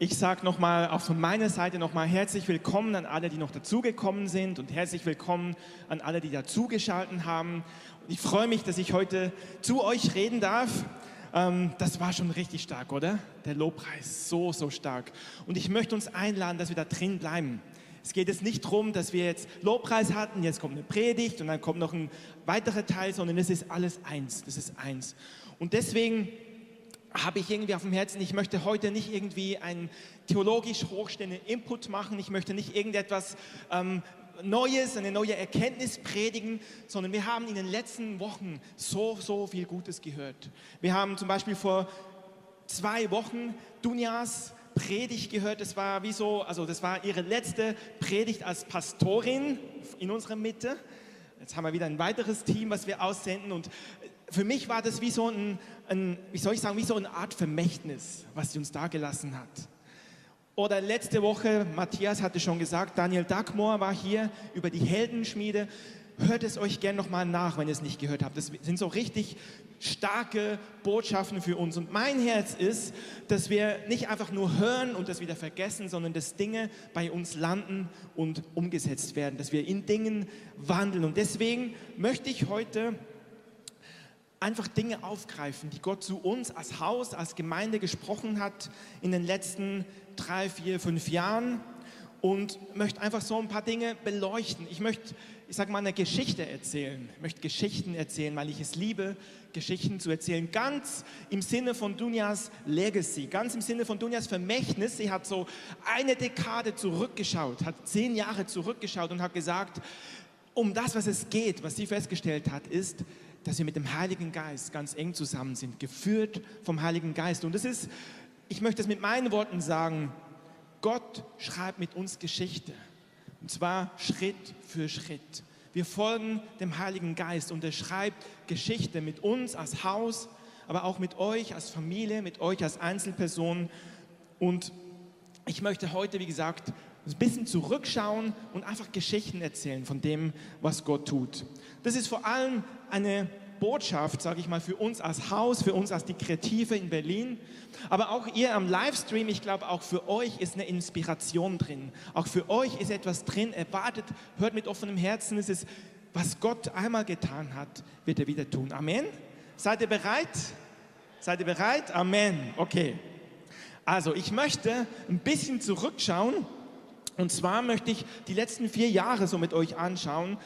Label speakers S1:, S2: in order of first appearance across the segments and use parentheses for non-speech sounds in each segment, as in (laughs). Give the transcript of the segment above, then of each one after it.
S1: Ich sage nochmal, auch von meiner Seite nochmal herzlich willkommen an alle, die noch dazugekommen sind und herzlich willkommen an alle, die dazugeschaltet haben. Ich freue mich, dass ich heute zu euch reden darf. Ähm, das war schon richtig stark, oder? Der Lobpreis, so, so stark. Und ich möchte uns einladen, dass wir da drin bleiben. Es geht jetzt nicht darum, dass wir jetzt Lobpreis hatten, jetzt kommt eine Predigt und dann kommt noch ein weiterer Teil, sondern es ist alles eins. Das ist eins. Und deswegen habe ich irgendwie auf dem Herzen, ich möchte heute nicht irgendwie einen theologisch hochstehenden Input machen, ich möchte nicht irgendetwas ähm, Neues, eine neue Erkenntnis predigen, sondern wir haben in den letzten Wochen so, so viel Gutes gehört. Wir haben zum Beispiel vor zwei Wochen Dunjas Predigt gehört, das war wie so, also das war ihre letzte Predigt als Pastorin in unserer Mitte. Jetzt haben wir wieder ein weiteres Team, was wir aussenden und für mich war das wie so ein, ein, wie soll ich sagen, wie so eine Art Vermächtnis, was sie uns da gelassen hat. Oder letzte Woche, Matthias hatte schon gesagt, Daniel Dagmor war hier über die Heldenschmiede. Hört es euch gerne nochmal nach, wenn ihr es nicht gehört habt. Das sind so richtig starke Botschaften für uns. Und mein Herz ist, dass wir nicht einfach nur hören und das wieder vergessen, sondern dass Dinge bei uns landen und umgesetzt werden, dass wir in Dingen wandeln. Und deswegen möchte ich heute einfach Dinge aufgreifen, die Gott zu uns als Haus, als Gemeinde gesprochen hat in den letzten drei, vier, fünf Jahren und möchte einfach so ein paar Dinge beleuchten. Ich möchte, ich sage mal, eine Geschichte erzählen. Ich möchte Geschichten erzählen, weil ich es liebe, Geschichten zu erzählen. Ganz im Sinne von Dunjas Legacy, ganz im Sinne von Dunjas Vermächtnis. Sie hat so eine Dekade zurückgeschaut, hat zehn Jahre zurückgeschaut und hat gesagt, um das, was es geht, was sie festgestellt hat, ist, dass wir mit dem Heiligen Geist ganz eng zusammen sind, geführt vom Heiligen Geist. Und das ist, ich möchte es mit meinen Worten sagen, Gott schreibt mit uns Geschichte. Und zwar Schritt für Schritt. Wir folgen dem Heiligen Geist und er schreibt Geschichte mit uns als Haus, aber auch mit euch als Familie, mit euch als Einzelperson. Und ich möchte heute, wie gesagt, ein bisschen zurückschauen und einfach Geschichten erzählen von dem, was Gott tut. Das ist vor allem eine Botschaft, sage ich mal, für uns als Haus, für uns als die Kreative in Berlin. Aber auch ihr am Livestream, ich glaube, auch für euch ist eine Inspiration drin. Auch für euch ist etwas drin. Erwartet, hört mit offenem Herzen. Es ist, was Gott einmal getan hat, wird er wieder tun. Amen. Seid ihr bereit? Seid ihr bereit? Amen. Okay. Also, ich möchte ein bisschen zurückschauen. Und zwar möchte ich die letzten vier Jahre so mit euch anschauen.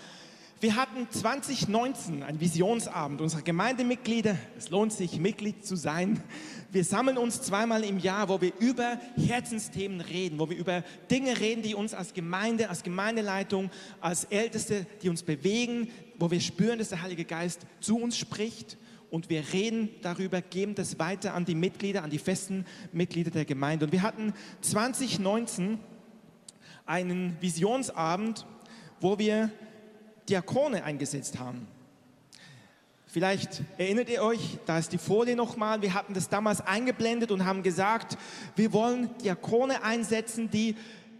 S1: Wir hatten 2019 einen Visionsabend unserer Gemeindemitglieder. Es lohnt sich, Mitglied zu sein. Wir sammeln uns zweimal im Jahr, wo wir über Herzensthemen reden, wo wir über Dinge reden, die uns als Gemeinde, als Gemeindeleitung, als Älteste, die uns bewegen, wo wir spüren, dass der Heilige Geist zu uns spricht. Und wir reden darüber, geben das weiter an die Mitglieder, an die festen Mitglieder der Gemeinde. Und wir hatten 2019 einen Visionsabend, wo wir Diakone eingesetzt haben. Vielleicht erinnert ihr euch, da ist die Folie nochmal, wir hatten das damals eingeblendet und haben gesagt, wir wollen Diakone einsetzen, die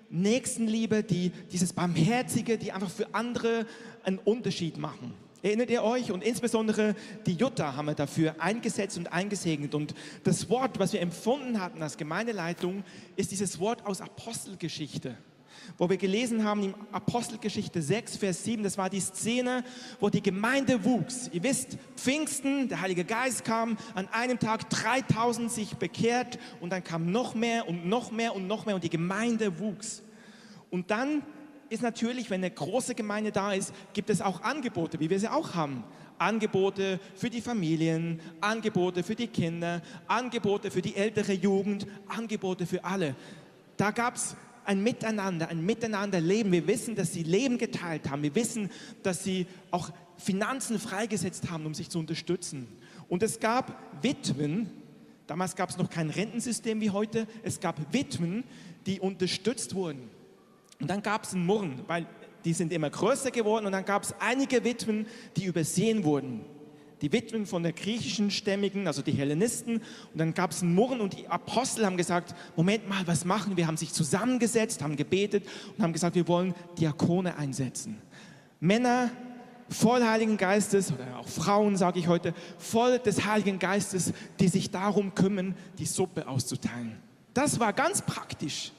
S1: Nächstenliebe, die dieses Barmherzige, die einfach für andere einen Unterschied machen. Erinnert ihr euch? Und insbesondere die Jutta haben wir dafür eingesetzt und eingesegnet. Und das Wort, was wir empfunden hatten als Gemeindeleitung, ist dieses Wort aus Apostelgeschichte wo wir gelesen haben in Apostelgeschichte 6, Vers 7, das war die Szene, wo die Gemeinde wuchs. Ihr wisst, Pfingsten, der Heilige Geist kam, an einem Tag 3000 sich bekehrt und dann kam noch mehr und noch mehr und noch mehr und die Gemeinde wuchs. Und dann ist natürlich, wenn eine große Gemeinde da ist, gibt es auch Angebote, wie wir sie auch haben. Angebote für die Familien, Angebote für die Kinder, Angebote für die ältere Jugend, Angebote für alle. Da gab es ein Miteinander, ein Miteinanderleben. Wir wissen, dass sie Leben geteilt haben. Wir wissen, dass sie auch Finanzen freigesetzt haben, um sich zu unterstützen. Und es gab Witwen, damals gab es noch kein Rentensystem wie heute, es gab Witwen, die unterstützt wurden. Und dann gab es einen Murren, weil die sind immer größer geworden und dann gab es einige Witwen, die übersehen wurden die Witwen von der griechischen Stämmigen, also die Hellenisten. Und dann gab es einen Murren und die Apostel haben gesagt, Moment mal, was machen wir? Haben sich zusammengesetzt, haben gebetet und haben gesagt, wir wollen Diakone einsetzen. Männer voll Heiligen Geistes oder auch Frauen, sage ich heute, voll des Heiligen Geistes, die sich darum kümmern, die Suppe auszuteilen. Das war ganz praktisch.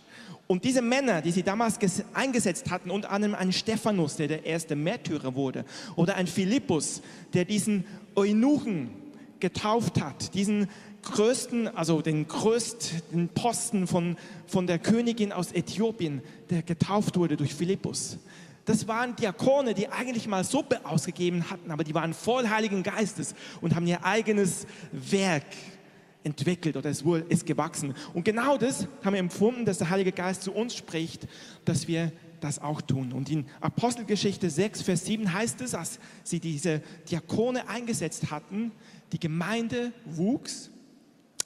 S1: Und diese Männer, die sie damals eingesetzt hatten, unter anderem ein Stephanus, der der erste Märtyrer wurde, oder ein Philippus, der diesen Eunuchen getauft hat, diesen größten, also den größten Posten von, von der Königin aus Äthiopien, der getauft wurde durch Philippus. Das waren Diakone, die eigentlich mal Suppe ausgegeben hatten, aber die waren voll Heiligen Geistes und haben ihr eigenes Werk entwickelt oder es ist gewachsen. Und genau das haben wir empfunden, dass der Heilige Geist zu uns spricht, dass wir das auch tun. Und in Apostelgeschichte 6, Vers 7 heißt es, dass sie diese Diakone eingesetzt hatten, die Gemeinde wuchs,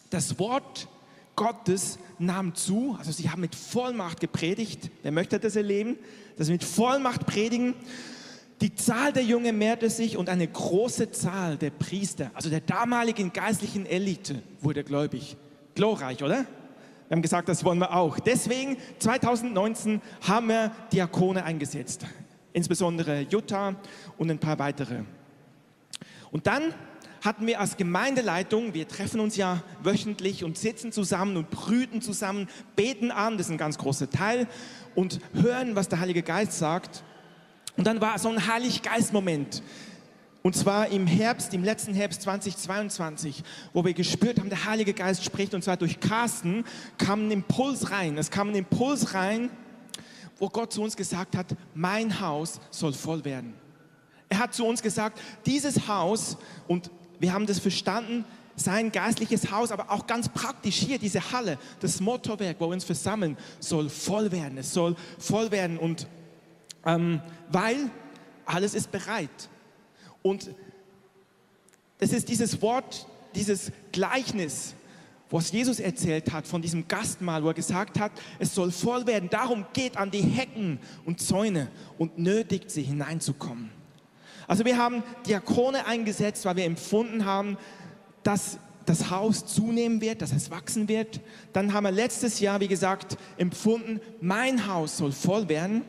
S1: das Wort Gottes nahm zu, also sie haben mit Vollmacht gepredigt. Wer möchte das erleben? Dass sie mit Vollmacht predigen. Die Zahl der Jungen mehrte sich und eine große Zahl der Priester, also der damaligen geistlichen Elite, wurde gläubig. Glorreich, oder? Wir haben gesagt, das wollen wir auch. Deswegen 2019 haben wir Diakone eingesetzt, insbesondere Jutta und ein paar weitere. Und dann hatten wir als Gemeindeleitung, wir treffen uns ja wöchentlich und sitzen zusammen und brüten zusammen, beten an, das ist ein ganz großer Teil, und hören, was der Heilige Geist sagt. Und dann war so ein Heiliggeist-Moment. Und zwar im Herbst, im letzten Herbst 2022, wo wir gespürt haben, der Heilige Geist spricht. Und zwar durch Carsten kam ein Impuls rein. Es kam ein Impuls rein, wo Gott zu uns gesagt hat, mein Haus soll voll werden. Er hat zu uns gesagt, dieses Haus, und wir haben das verstanden, sein geistliches Haus, aber auch ganz praktisch hier, diese Halle, das Motorwerk, wo wir uns versammeln, soll voll werden. Es soll voll werden und ähm, weil alles ist bereit. Und das ist dieses Wort, dieses Gleichnis, was Jesus erzählt hat von diesem Gastmahl, wo er gesagt hat, es soll voll werden. Darum geht an die Hecken und Zäune und nötigt sie hineinzukommen. Also wir haben Diakone eingesetzt, weil wir empfunden haben, dass das Haus zunehmen wird, dass es wachsen wird. Dann haben wir letztes Jahr, wie gesagt, empfunden, mein Haus soll voll werden.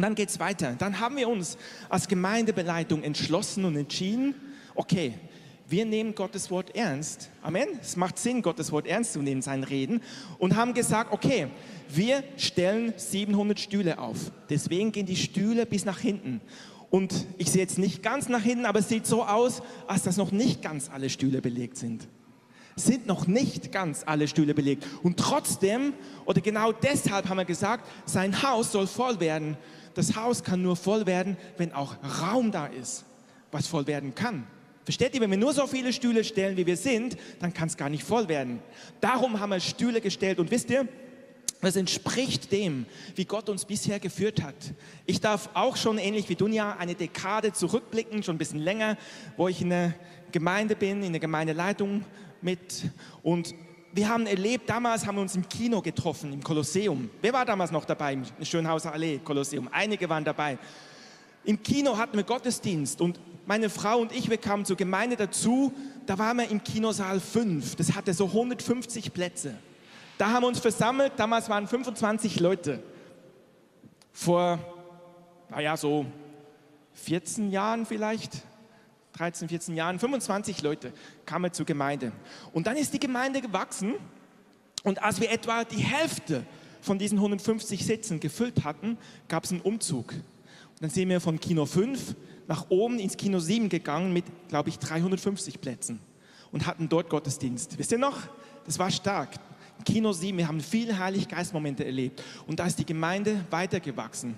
S1: Und dann geht es weiter. Dann haben wir uns als Gemeindebeleitung entschlossen und entschieden, okay, wir nehmen Gottes Wort ernst. Amen. Es macht Sinn, Gottes Wort ernst zu nehmen, sein Reden. Und haben gesagt, okay, wir stellen 700 Stühle auf. Deswegen gehen die Stühle bis nach hinten. Und ich sehe jetzt nicht ganz nach hinten, aber es sieht so aus, als dass noch nicht ganz alle Stühle belegt sind. Sind noch nicht ganz alle Stühle belegt. Und trotzdem, oder genau deshalb haben wir gesagt, sein Haus soll voll werden. Das Haus kann nur voll werden, wenn auch Raum da ist, was voll werden kann. Versteht ihr, wenn wir nur so viele Stühle stellen, wie wir sind, dann kann es gar nicht voll werden. Darum haben wir Stühle gestellt. Und wisst ihr, es entspricht dem, wie Gott uns bisher geführt hat. Ich darf auch schon ähnlich wie Dunja eine Dekade zurückblicken, schon ein bisschen länger, wo ich in der Gemeinde bin, in der Gemeindeleitung mit. Und wir haben erlebt, damals haben wir uns im Kino getroffen, im Kolosseum. Wer war damals noch dabei im Schönhauser Allee Kolosseum? Einige waren dabei. Im Kino hatten wir Gottesdienst und meine Frau und ich, wir kamen zur Gemeinde dazu. Da waren wir im Kinosaal 5. Das hatte so 150 Plätze. Da haben wir uns versammelt, damals waren 25 Leute. Vor, naja, so 14 Jahren vielleicht, 13, 14 Jahren, 25 Leute kamen zur Gemeinde. Und dann ist die Gemeinde gewachsen und als wir etwa die Hälfte von diesen 150 Sitzen gefüllt hatten, gab es einen Umzug. Und dann sind wir von Kino 5 nach oben ins Kino 7 gegangen mit, glaube ich, 350 Plätzen und hatten dort Gottesdienst. Wisst ihr noch? Das war stark. Kino 7, wir haben viele Heiliggeistmomente erlebt und da ist die Gemeinde weitergewachsen.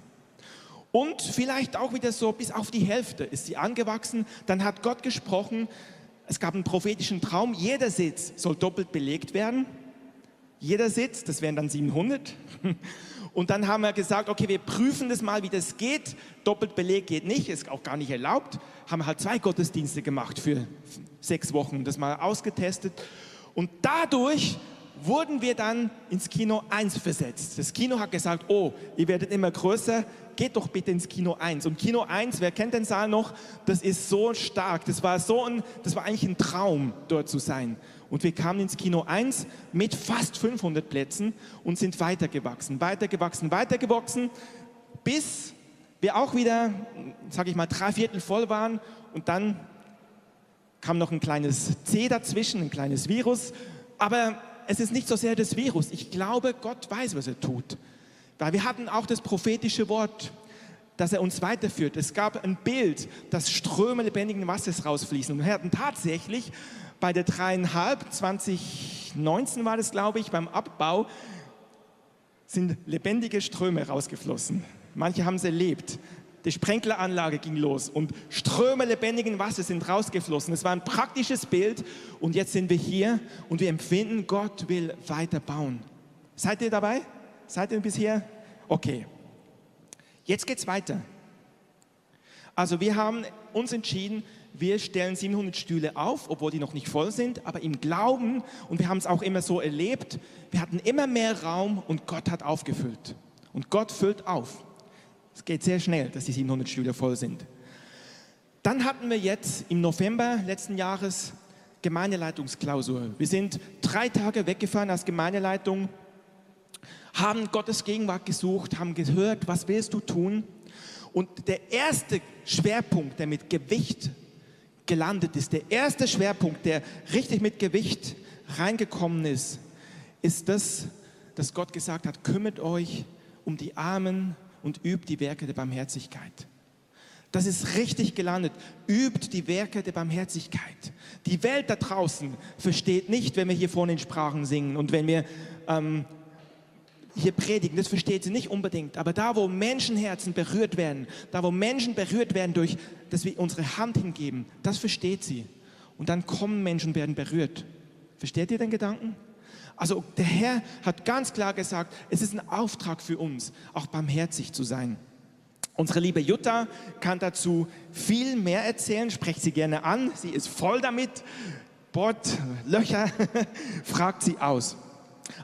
S1: Und vielleicht auch wieder so bis auf die Hälfte ist sie angewachsen. Dann hat Gott gesprochen, es gab einen prophetischen Traum, jeder Sitz soll doppelt belegt werden. Jeder Sitz, das wären dann 700. (laughs) Und dann haben wir gesagt, okay, wir prüfen das mal, wie das geht. Doppelt belegt geht nicht, ist auch gar nicht erlaubt. Haben halt zwei Gottesdienste gemacht für sechs Wochen, das mal ausgetestet. Und dadurch wurden wir dann ins Kino 1 versetzt. Das Kino hat gesagt, oh, ihr werdet immer größer, geht doch bitte ins Kino 1. Und Kino 1, wer kennt den Saal noch? Das ist so stark. Das war so ein, das war eigentlich ein Traum, dort zu sein. Und wir kamen ins Kino 1 mit fast 500 Plätzen und sind weitergewachsen, weitergewachsen, weitergewachsen, bis wir auch wieder, sage ich mal, drei Viertel voll waren. Und dann kam noch ein kleines C dazwischen, ein kleines Virus. Aber es ist nicht so sehr das Virus. Ich glaube, Gott weiß, was er tut. Weil wir hatten auch das prophetische Wort, dass er uns weiterführt. Es gab ein Bild, dass Ströme lebendigen Wassers rausfließen. Und wir hatten tatsächlich bei der dreieinhalb, 2019 war das, glaube ich, beim Abbau, sind lebendige Ströme rausgeflossen. Manche haben es erlebt. Die Sprenkleranlage ging los und Ströme lebendigen Wassers sind rausgeflossen. Es war ein praktisches Bild und jetzt sind wir hier und wir empfinden, Gott will weiter bauen. Seid ihr dabei? Seid ihr bisher? Okay. Jetzt geht's weiter. Also wir haben uns entschieden, wir stellen 700 Stühle auf, obwohl die noch nicht voll sind, aber im Glauben, und wir haben es auch immer so erlebt, wir hatten immer mehr Raum und Gott hat aufgefüllt. Und Gott füllt auf. Es geht sehr schnell, dass die 700 Stühle voll sind. Dann hatten wir jetzt im November letzten Jahres Gemeindeleitungsklausur. Wir sind drei Tage weggefahren als Gemeindeleitung, haben Gottes Gegenwart gesucht, haben gehört, was willst du tun? Und der erste Schwerpunkt, der mit Gewicht gelandet ist, der erste Schwerpunkt, der richtig mit Gewicht reingekommen ist, ist das, dass Gott gesagt hat, kümmert euch um die Armen und übt die Werke der Barmherzigkeit. Das ist richtig gelandet. Übt die Werke der Barmherzigkeit. Die Welt da draußen versteht nicht, wenn wir hier vorne in Sprachen singen und wenn wir ähm, hier predigen. Das versteht sie nicht unbedingt. Aber da, wo Menschenherzen berührt werden, da, wo Menschen berührt werden durch, dass wir unsere Hand hingeben, das versteht sie. Und dann kommen Menschen und werden berührt. Versteht ihr den Gedanken? Also der Herr hat ganz klar gesagt, es ist ein Auftrag für uns, auch barmherzig zu sein. Unsere liebe Jutta kann dazu viel mehr erzählen, sprecht sie gerne an, sie ist voll damit, bohrt Löcher, (laughs) fragt sie aus.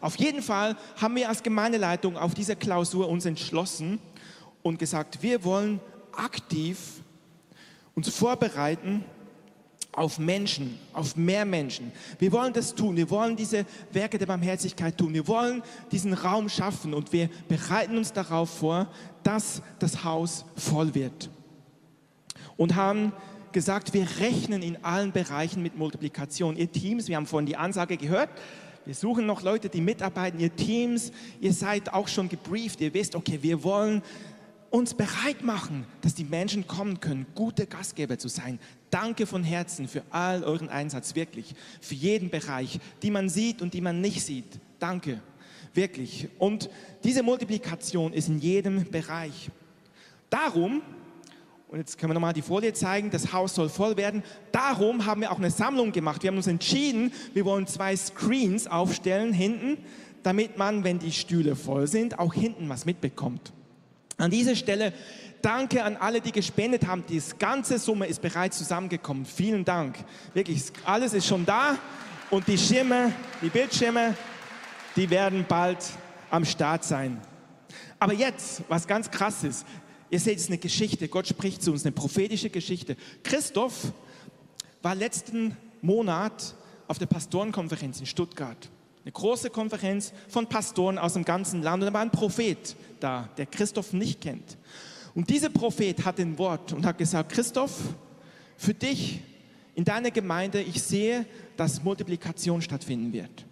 S1: Auf jeden Fall haben wir als Gemeindeleitung auf dieser Klausur uns entschlossen und gesagt, wir wollen aktiv uns vorbereiten auf Menschen, auf mehr Menschen. Wir wollen das tun. Wir wollen diese Werke der Barmherzigkeit tun. Wir wollen diesen Raum schaffen und wir bereiten uns darauf vor, dass das Haus voll wird. Und haben gesagt, wir rechnen in allen Bereichen mit Multiplikation. Ihr Teams, wir haben vorhin die Ansage gehört, wir suchen noch Leute, die mitarbeiten, ihr Teams, ihr seid auch schon gebrieft, ihr wisst, okay, wir wollen uns bereit machen, dass die Menschen kommen können, gute Gastgeber zu sein. Danke von Herzen für all euren Einsatz, wirklich, für jeden Bereich, die man sieht und die man nicht sieht. Danke, wirklich. Und diese Multiplikation ist in jedem Bereich. Darum und jetzt können wir nochmal die Folie zeigen, das Haus soll voll werden. Darum haben wir auch eine Sammlung gemacht. Wir haben uns entschieden, wir wollen zwei Screens aufstellen hinten, damit man, wenn die Stühle voll sind, auch hinten was mitbekommt. An dieser Stelle danke an alle, die gespendet haben. Die ganze Summe ist bereits zusammengekommen. Vielen Dank. Wirklich, alles ist schon da und die Schirme, die Bildschirme, die werden bald am Start sein. Aber jetzt, was ganz krass ist, Ihr seht, es ist eine Geschichte. Gott spricht zu uns, eine prophetische Geschichte. Christoph war letzten Monat auf der Pastorenkonferenz in Stuttgart. Eine große Konferenz von Pastoren aus dem ganzen Land. Und da war ein Prophet da, der Christoph nicht kennt. Und dieser Prophet hat ein Wort und hat gesagt, Christoph, für dich in deiner Gemeinde, ich sehe, dass Multiplikation stattfinden wird.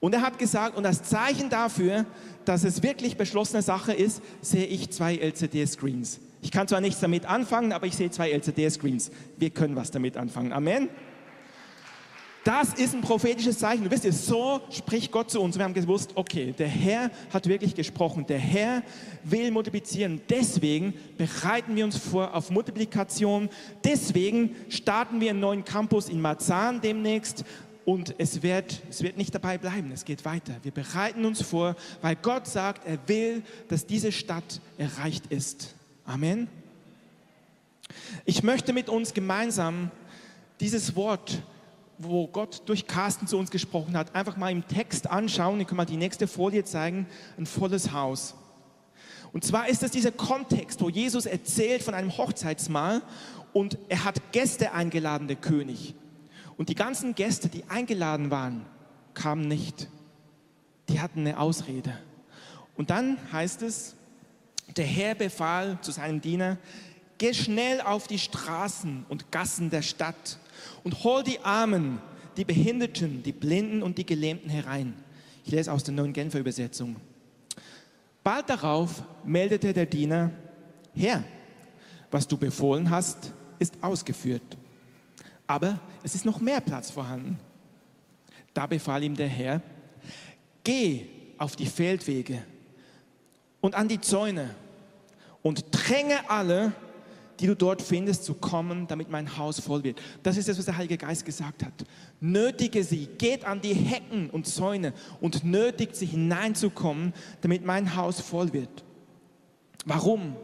S1: Und er hat gesagt, und das Zeichen dafür, dass es wirklich beschlossene Sache ist, sehe ich zwei LCD-Screens. Ich kann zwar nichts damit anfangen, aber ich sehe zwei LCD-Screens. Wir können was damit anfangen. Amen. Das ist ein prophetisches Zeichen. Du wisst ihr, so spricht Gott zu uns. Wir haben gewusst, okay, der Herr hat wirklich gesprochen. Der Herr will multiplizieren. Deswegen bereiten wir uns vor auf Multiplikation. Deswegen starten wir einen neuen Campus in Marzahn demnächst. Und es wird, es wird nicht dabei bleiben, es geht weiter. Wir bereiten uns vor, weil Gott sagt, er will, dass diese Stadt erreicht ist. Amen. Ich möchte mit uns gemeinsam dieses Wort, wo Gott durch Carsten zu uns gesprochen hat, einfach mal im Text anschauen. Ich kann mal die nächste Folie zeigen. Ein volles Haus. Und zwar ist es dieser Kontext, wo Jesus erzählt von einem Hochzeitsmahl und er hat Gäste eingeladen, der König. Und die ganzen Gäste, die eingeladen waren, kamen nicht. Die hatten eine Ausrede. Und dann heißt es, der Herr befahl zu seinem Diener, geh schnell auf die Straßen und Gassen der Stadt und hol die Armen, die Behinderten, die Blinden und die Gelähmten herein. Ich lese aus der neuen Genfer Übersetzung. Bald darauf meldete der Diener, Herr, was du befohlen hast, ist ausgeführt. Aber es ist noch mehr Platz vorhanden. Da befahl ihm der Herr, geh auf die Feldwege und an die Zäune und dränge alle, die du dort findest, zu kommen, damit mein Haus voll wird. Das ist das, was der Heilige Geist gesagt hat. Nötige sie, geht an die Hecken und Zäune und nötigt sie hineinzukommen, damit mein Haus voll wird. Warum?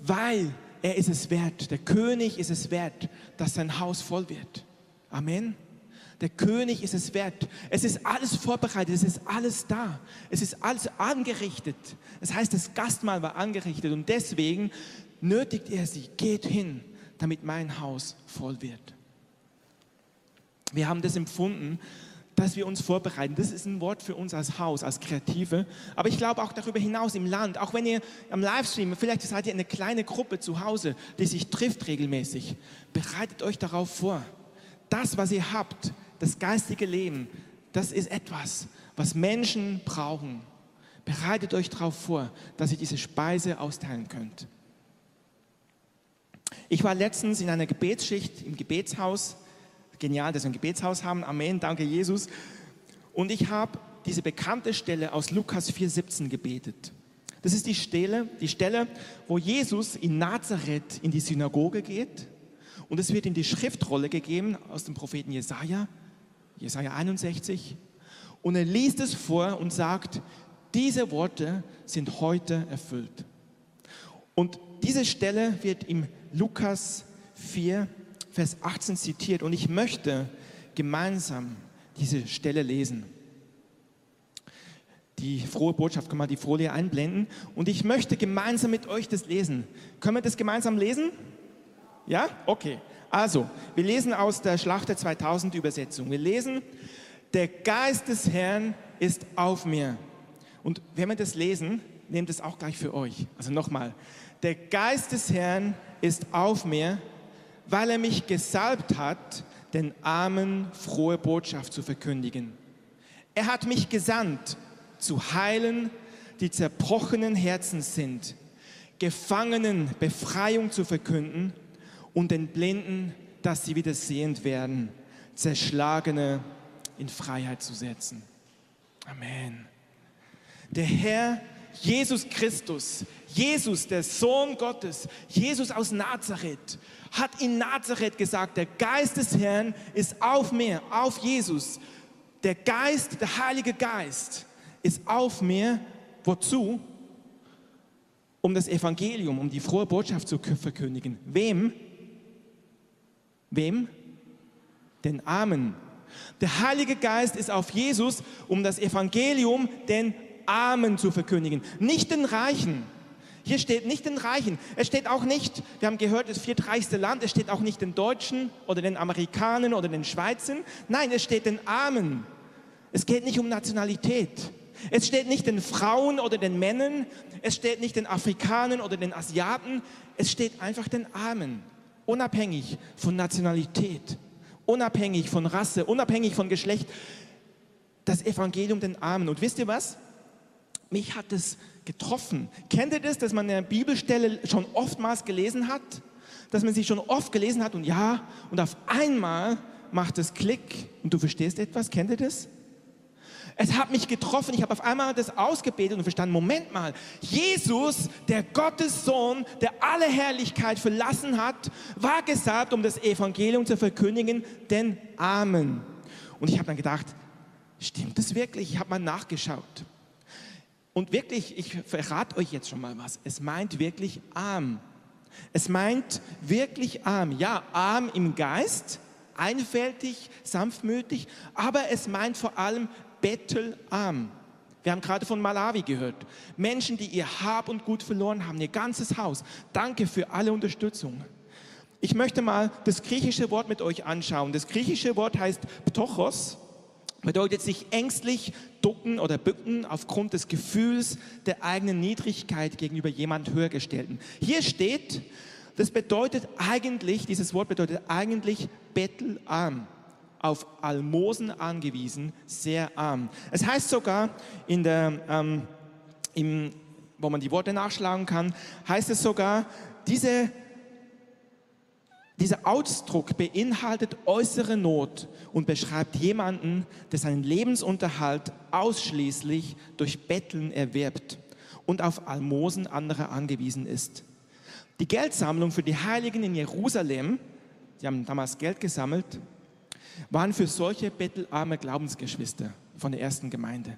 S1: Weil er ist es wert, der König ist es wert, dass sein Haus voll wird. Amen. Der König ist es wert. Es ist alles vorbereitet, es ist alles da. Es ist alles angerichtet. Das heißt, das Gastmahl war angerichtet und deswegen nötigt er sie, geht hin, damit mein Haus voll wird. Wir haben das empfunden, dass wir uns vorbereiten. Das ist ein Wort für uns als Haus, als Kreative. Aber ich glaube auch darüber hinaus im Land, auch wenn ihr am Livestream, vielleicht seid ihr eine kleine Gruppe zu Hause, die sich trifft regelmäßig, bereitet euch darauf vor. Das, was ihr habt, das geistige Leben, das ist etwas, was Menschen brauchen. Bereitet euch darauf vor, dass ihr diese Speise austeilen könnt. Ich war letztens in einer Gebetsschicht im Gebetshaus. Genial, dass wir ein Gebetshaus haben. Amen, danke Jesus. Und ich habe diese bekannte Stelle aus Lukas 4,17 gebetet. Das ist die Stelle, die Stelle, wo Jesus in Nazareth in die Synagoge geht und es wird ihm die Schriftrolle gegeben aus dem Propheten Jesaja, Jesaja 61. Und er liest es vor und sagt, diese Worte sind heute erfüllt. Und diese Stelle wird im Lukas 4, Vers 18 zitiert und ich möchte gemeinsam diese Stelle lesen. Die frohe Botschaft, können wir die Folie einblenden und ich möchte gemeinsam mit euch das lesen. Können wir das gemeinsam lesen? Ja? Okay. Also, wir lesen aus der Schlachter 2000 Übersetzung. Wir lesen, der Geist des Herrn ist auf mir. Und wenn wir das lesen, nehmt es auch gleich für euch. Also nochmal, der Geist des Herrn ist auf mir, weil er mich gesalbt hat, den Armen frohe Botschaft zu verkündigen. Er hat mich gesandt, zu heilen, die zerbrochenen Herzen sind, Gefangenen Befreiung zu verkünden und den Blinden, dass sie wieder sehend werden, Zerschlagene in Freiheit zu setzen. Amen. Der Herr Jesus Christus, Jesus, der Sohn Gottes, Jesus aus Nazareth, hat in Nazareth gesagt, der Geist des Herrn ist auf mir, auf Jesus. Der Geist, der Heilige Geist ist auf mir. Wozu? Um das Evangelium, um die frohe Botschaft zu verkündigen. Wem? Wem? Den Armen. Der Heilige Geist ist auf Jesus, um das Evangelium den Armen zu verkündigen, nicht den Reichen. Hier steht nicht den Reichen. Es steht auch nicht, wir haben gehört, das viertreichste Land, es steht auch nicht den Deutschen oder den Amerikanern oder den Schweizern. Nein, es steht den Armen. Es geht nicht um Nationalität. Es steht nicht den Frauen oder den Männern. Es steht nicht den Afrikanern oder den Asiaten. Es steht einfach den Armen. Unabhängig von Nationalität, unabhängig von Rasse, unabhängig von Geschlecht. Das Evangelium den Armen. Und wisst ihr was? mich hat es getroffen. Kennt ihr das, dass man eine Bibelstelle schon oftmals gelesen hat? Dass man sie schon oft gelesen hat und ja, und auf einmal macht es Klick und du verstehst etwas. Kennt ihr das? Es hat mich getroffen. Ich habe auf einmal das ausgebetet und verstanden, Moment mal, Jesus, der Gottes Sohn, der alle Herrlichkeit verlassen hat, war gesagt, um das Evangelium zu verkündigen, den Armen. Und ich habe dann gedacht, stimmt das wirklich? Ich habe mal nachgeschaut. Und wirklich, ich verrate euch jetzt schon mal was. Es meint wirklich arm. Es meint wirklich arm. Ja, arm im Geist, einfältig, sanftmütig, aber es meint vor allem bettelarm. Wir haben gerade von Malawi gehört. Menschen, die ihr Hab und Gut verloren haben, ihr ganzes Haus. Danke für alle Unterstützung. Ich möchte mal das griechische Wort mit euch anschauen. Das griechische Wort heißt Ptochos bedeutet sich ängstlich ducken oder bücken aufgrund des Gefühls der eigenen Niedrigkeit gegenüber jemand höhergestellten. Hier steht, das bedeutet eigentlich, dieses Wort bedeutet eigentlich bettelarm. auf Almosen angewiesen, sehr arm. Es heißt sogar in der, ähm, im, wo man die Worte nachschlagen kann, heißt es sogar, diese dieser Ausdruck beinhaltet äußere Not und beschreibt jemanden, der seinen Lebensunterhalt ausschließlich durch Betteln erwirbt und auf Almosen anderer angewiesen ist. Die Geldsammlung für die Heiligen in Jerusalem, die haben damals Geld gesammelt, waren für solche bettelarme Glaubensgeschwister von der ersten Gemeinde.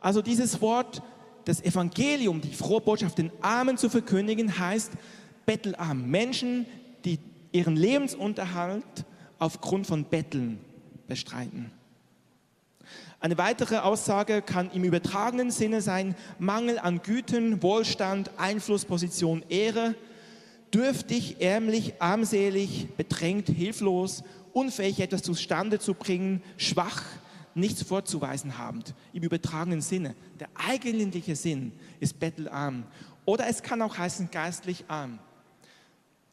S1: Also dieses Wort, das Evangelium, die frohe Botschaft den Armen zu verkündigen, heißt bettelarm. Menschen, die ihren Lebensunterhalt aufgrund von Betteln bestreiten. Eine weitere Aussage kann im übertragenen Sinne sein, Mangel an Güten, Wohlstand, Einflussposition, Ehre, dürftig, ärmlich, armselig, bedrängt, hilflos, unfähig etwas zustande zu bringen, schwach, nichts vorzuweisen habend. Im übertragenen Sinne. Der eigentliche Sinn ist bettelarm. Oder es kann auch heißen geistlich arm.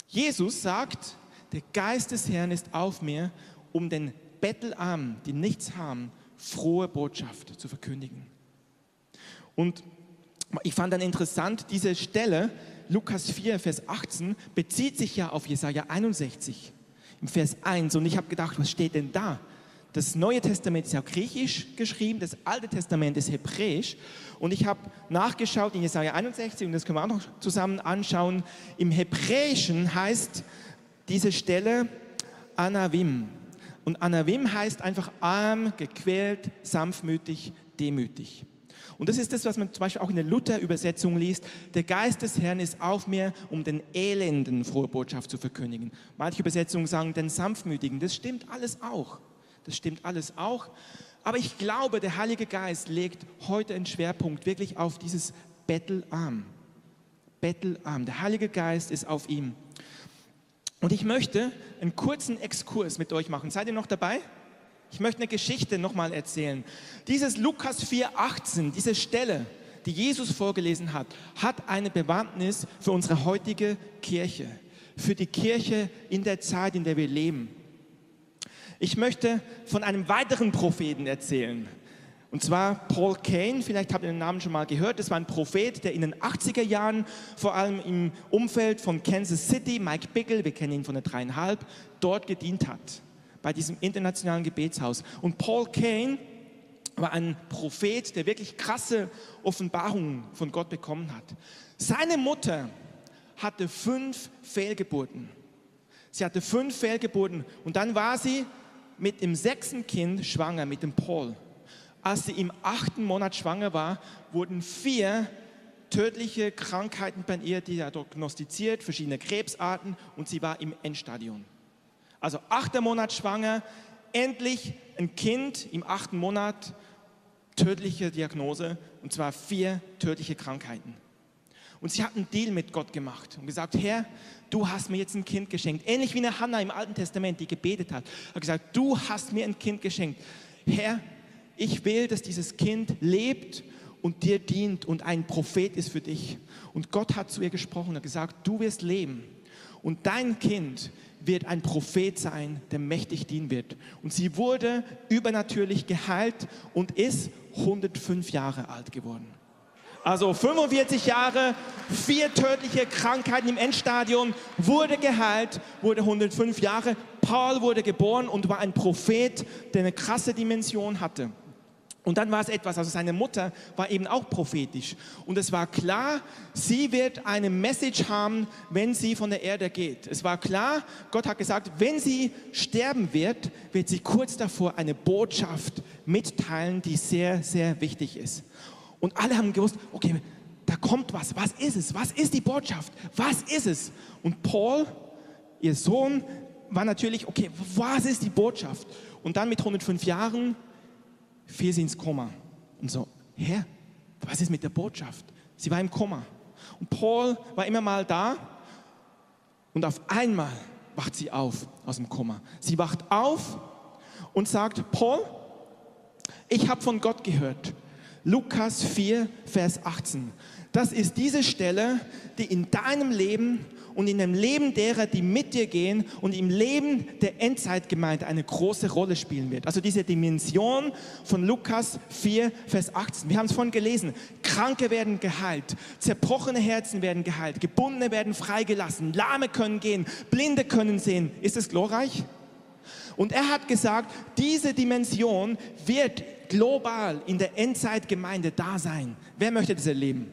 S1: Jesus sagt, der Geist des Herrn ist auf mir, um den Bettelarmen, die nichts haben, frohe Botschaft zu verkündigen. Und ich fand dann interessant, diese Stelle, Lukas 4, Vers 18, bezieht sich ja auf Jesaja 61, im Vers 1. Und ich habe gedacht, was steht denn da? Das Neue Testament ist ja griechisch geschrieben, das Alte Testament ist hebräisch. Und ich habe nachgeschaut in Jesaja 61, und das können wir auch noch zusammen anschauen. Im Hebräischen heißt diese Stelle Anavim. Und Anavim heißt einfach arm, gequält, sanftmütig, demütig. Und das ist das, was man zum Beispiel auch in der Luther-Übersetzung liest. Der Geist des Herrn ist auf mir, um den Elenden frohe Botschaft zu verkündigen. Manche Übersetzungen sagen den Sanftmütigen. Das stimmt alles auch. Das stimmt alles auch. Aber ich glaube, der Heilige Geist legt heute einen Schwerpunkt wirklich auf dieses Bettelarm. Bettelarm. Der Heilige Geist ist auf ihm. Und ich möchte einen kurzen Exkurs mit euch machen. Seid ihr noch dabei? Ich möchte eine Geschichte nochmal erzählen. Dieses Lukas 4,18, diese Stelle, die Jesus vorgelesen hat, hat eine Bewandtnis für unsere heutige Kirche, für die Kirche in der Zeit, in der wir leben. Ich möchte von einem weiteren Propheten erzählen. Und zwar Paul Kane, vielleicht habt ihr den Namen schon mal gehört. Das war ein Prophet, der in den 80er Jahren, vor allem im Umfeld von Kansas City, Mike Bickle, wir kennen ihn von der dreieinhalb, dort gedient hat, bei diesem internationalen Gebetshaus. Und Paul Kane war ein Prophet, der wirklich krasse Offenbarungen von Gott bekommen hat. Seine Mutter hatte fünf Fehlgeburten. Sie hatte fünf Fehlgeburten und dann war sie mit dem sechsten Kind schwanger, mit dem Paul. Als sie im achten Monat schwanger war, wurden vier tödliche Krankheiten bei ihr diagnostiziert, verschiedene Krebsarten und sie war im Endstadium. Also achter Monat schwanger, endlich ein Kind im achten Monat, tödliche Diagnose und zwar vier tödliche Krankheiten. Und sie hat einen Deal mit Gott gemacht und gesagt, Herr, du hast mir jetzt ein Kind geschenkt. Ähnlich wie eine Hannah im Alten Testament, die gebetet hat. Hat gesagt, du hast mir ein Kind geschenkt. Herr, ich will, dass dieses Kind lebt und dir dient und ein Prophet ist für dich. Und Gott hat zu ihr gesprochen und gesagt, du wirst leben und dein Kind wird ein Prophet sein, der mächtig dienen wird. Und sie wurde übernatürlich geheilt und ist 105 Jahre alt geworden. Also 45 Jahre, vier tödliche Krankheiten im Endstadium, wurde geheilt, wurde 105 Jahre. Paul wurde geboren und war ein Prophet, der eine krasse Dimension hatte. Und dann war es etwas, also seine Mutter war eben auch prophetisch. Und es war klar, sie wird eine Message haben, wenn sie von der Erde geht. Es war klar, Gott hat gesagt, wenn sie sterben wird, wird sie kurz davor eine Botschaft mitteilen, die sehr, sehr wichtig ist. Und alle haben gewusst, okay, da kommt was. Was ist es? Was ist die Botschaft? Was ist es? Und Paul, ihr Sohn, war natürlich, okay, was ist die Botschaft? Und dann mit 105 Jahren fiel sie ins Koma. Und so, Herr, was ist mit der Botschaft? Sie war im Koma. Und Paul war immer mal da. Und auf einmal wacht sie auf aus dem Koma. Sie wacht auf und sagt, Paul, ich habe von Gott gehört. Lukas 4, Vers 18. Das ist diese Stelle, die in deinem Leben und in dem Leben derer, die mit dir gehen und im Leben der Endzeitgemeinde eine große Rolle spielen wird. Also diese Dimension von Lukas 4, Vers 18. Wir haben es vorhin gelesen. Kranke werden geheilt, zerbrochene Herzen werden geheilt, Gebundene werden freigelassen, Lahme können gehen, Blinde können sehen. Ist es glorreich? Und er hat gesagt, diese Dimension wird global in der Endzeitgemeinde da sein. Wer möchte das erleben?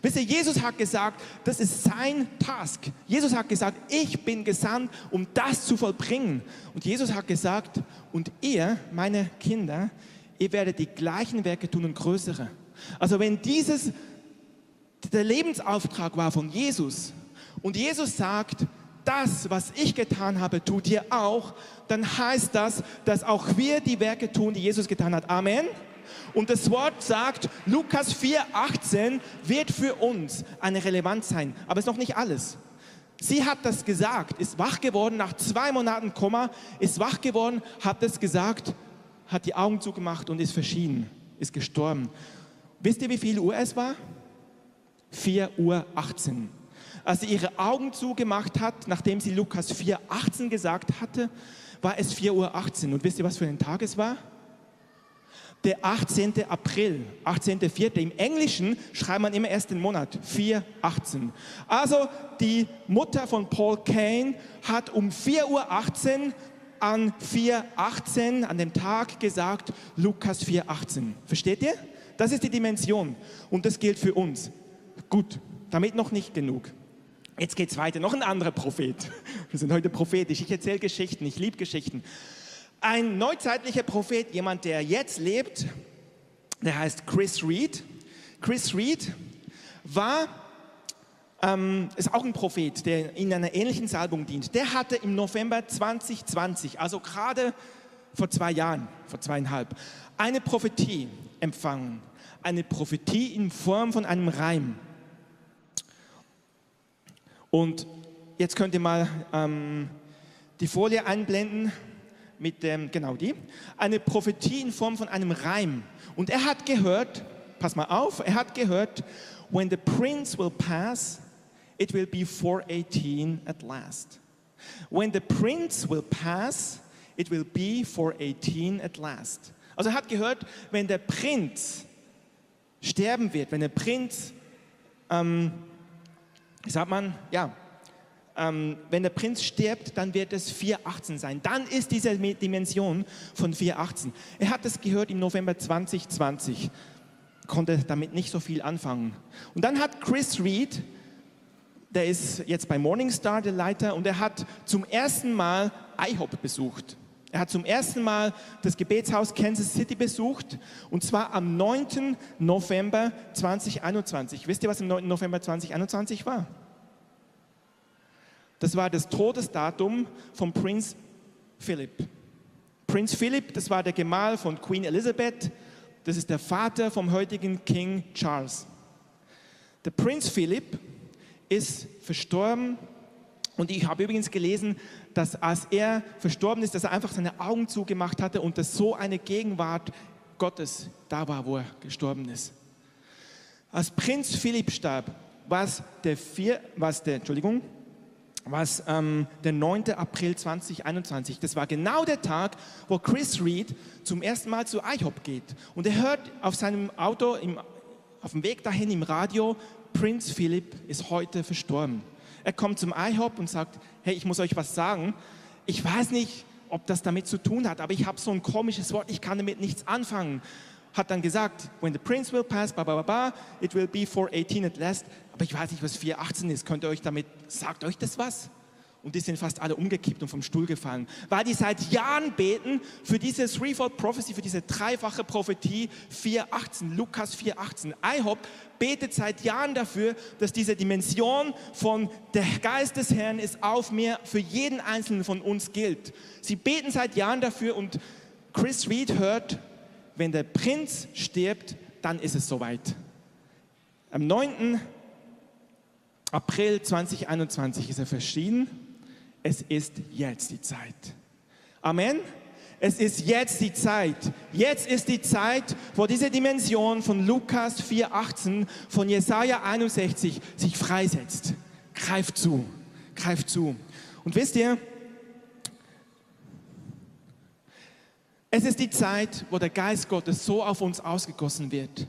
S1: Wisst ihr, Jesus hat gesagt, das ist sein Task. Jesus hat gesagt, ich bin gesandt, um das zu vollbringen. Und Jesus hat gesagt, und ihr, meine Kinder, ihr werdet die gleichen Werke tun und größere. Also wenn dieses der Lebensauftrag war von Jesus und Jesus sagt, das, was ich getan habe, tut ihr auch, dann heißt das, dass auch wir die Werke tun, die Jesus getan hat. Amen. Und das Wort sagt, Lukas 4,18 wird für uns eine Relevanz sein. Aber es ist noch nicht alles. Sie hat das gesagt, ist wach geworden, nach zwei Monaten Komma, ist wach geworden, hat das gesagt, hat die Augen zugemacht und ist verschieden, ist gestorben. Wisst ihr, wie viel Uhr es war? 4 Uhr 18. Als sie ihre Augen zugemacht hat, nachdem sie Lukas 4,18 gesagt hatte, war es 4 Uhr 18. Und wisst ihr, was für ein Tag es war? Der 18. April, 18.04. Im Englischen schreibt man immer erst den Monat, 4,18. Also die Mutter von Paul Kane hat um 4.18 Uhr an 4.18 an dem Tag gesagt, Lukas 4.18. Versteht ihr? Das ist die Dimension und das gilt für uns. Gut, damit noch nicht genug. Jetzt geht es weiter. Noch ein anderer Prophet. (laughs) Wir sind heute prophetisch. Ich erzähle Geschichten. Ich liebe Geschichten. Ein neuzeitlicher Prophet, jemand, der jetzt lebt, der heißt Chris Reed. Chris Reed war, ähm, ist auch ein Prophet, der in einer ähnlichen Salbung dient. Der hatte im November 2020, also gerade vor zwei Jahren, vor zweieinhalb, eine Prophetie empfangen. Eine Prophetie in Form von einem Reim. Und jetzt könnt ihr mal ähm, die Folie einblenden mit dem, genau die, eine Prophetie in Form von einem Reim. Und er hat gehört, pass mal auf, er hat gehört, when the prince will pass, it will be 418 at last. When the prince will pass, it will be 418 at last. Also er hat gehört, wenn der Prinz sterben wird, wenn der Prinz ähm, sagt man, ja, ähm, wenn der Prinz stirbt, dann wird es 4,18 sein. Dann ist diese Dimension von 4,18. Er hat es gehört im November 2020, konnte damit nicht so viel anfangen. Und dann hat Chris Reed, der ist jetzt bei Morningstar der Leiter, und er hat zum ersten Mal IHOP besucht. Er hat zum ersten Mal das Gebetshaus Kansas City besucht und zwar am 9. November 2021. Wisst ihr, was am 9. November 2021 war? Das war das Todesdatum von Prinz Philip. Prinz Philip, das war der Gemahl von Queen Elizabeth. Das ist der Vater vom heutigen King Charles. Der Prinz Philip ist verstorben und ich habe übrigens gelesen, dass als er verstorben ist, dass er einfach seine Augen zugemacht hatte und dass so eine Gegenwart Gottes da war, wo er gestorben ist. Als Prinz Philipp starb, was der, vier, was der, Entschuldigung, was ähm, der 9. April 2021, das war genau der Tag, wo Chris Reed zum ersten Mal zu IHOP geht. Und er hört auf seinem Auto, im, auf dem Weg dahin im Radio, Prinz Philipp ist heute verstorben. Er kommt zum IHOP und sagt, hey, ich muss euch was sagen. Ich weiß nicht, ob das damit zu tun hat, aber ich habe so ein komisches Wort, ich kann damit nichts anfangen. Hat dann gesagt, when the prince will pass, ba, ba, ba, ba, it will be for 18 at last. Aber ich weiß nicht, was 418 ist. Könnt ihr euch damit, sagt euch das was? Und die sind fast alle umgekippt und vom Stuhl gefallen, weil die seit Jahren beten für diese Threefold Prophecy, für diese dreifache Prophetie 4.18, Lukas 4.18. IHOP betet seit Jahren dafür, dass diese Dimension von der Geist des Herrn ist auf mir für jeden einzelnen von uns gilt. Sie beten seit Jahren dafür und Chris Reed hört, wenn der Prinz stirbt, dann ist es soweit. Am 9. April 2021 ist er verschieden es ist jetzt die Zeit. Amen. Es ist jetzt die Zeit. Jetzt ist die Zeit, wo diese Dimension von Lukas 4,18, von Jesaja 61 sich freisetzt. Greift zu. greift zu. Und wisst ihr, es ist die Zeit, wo der Geist Gottes so auf uns ausgegossen wird,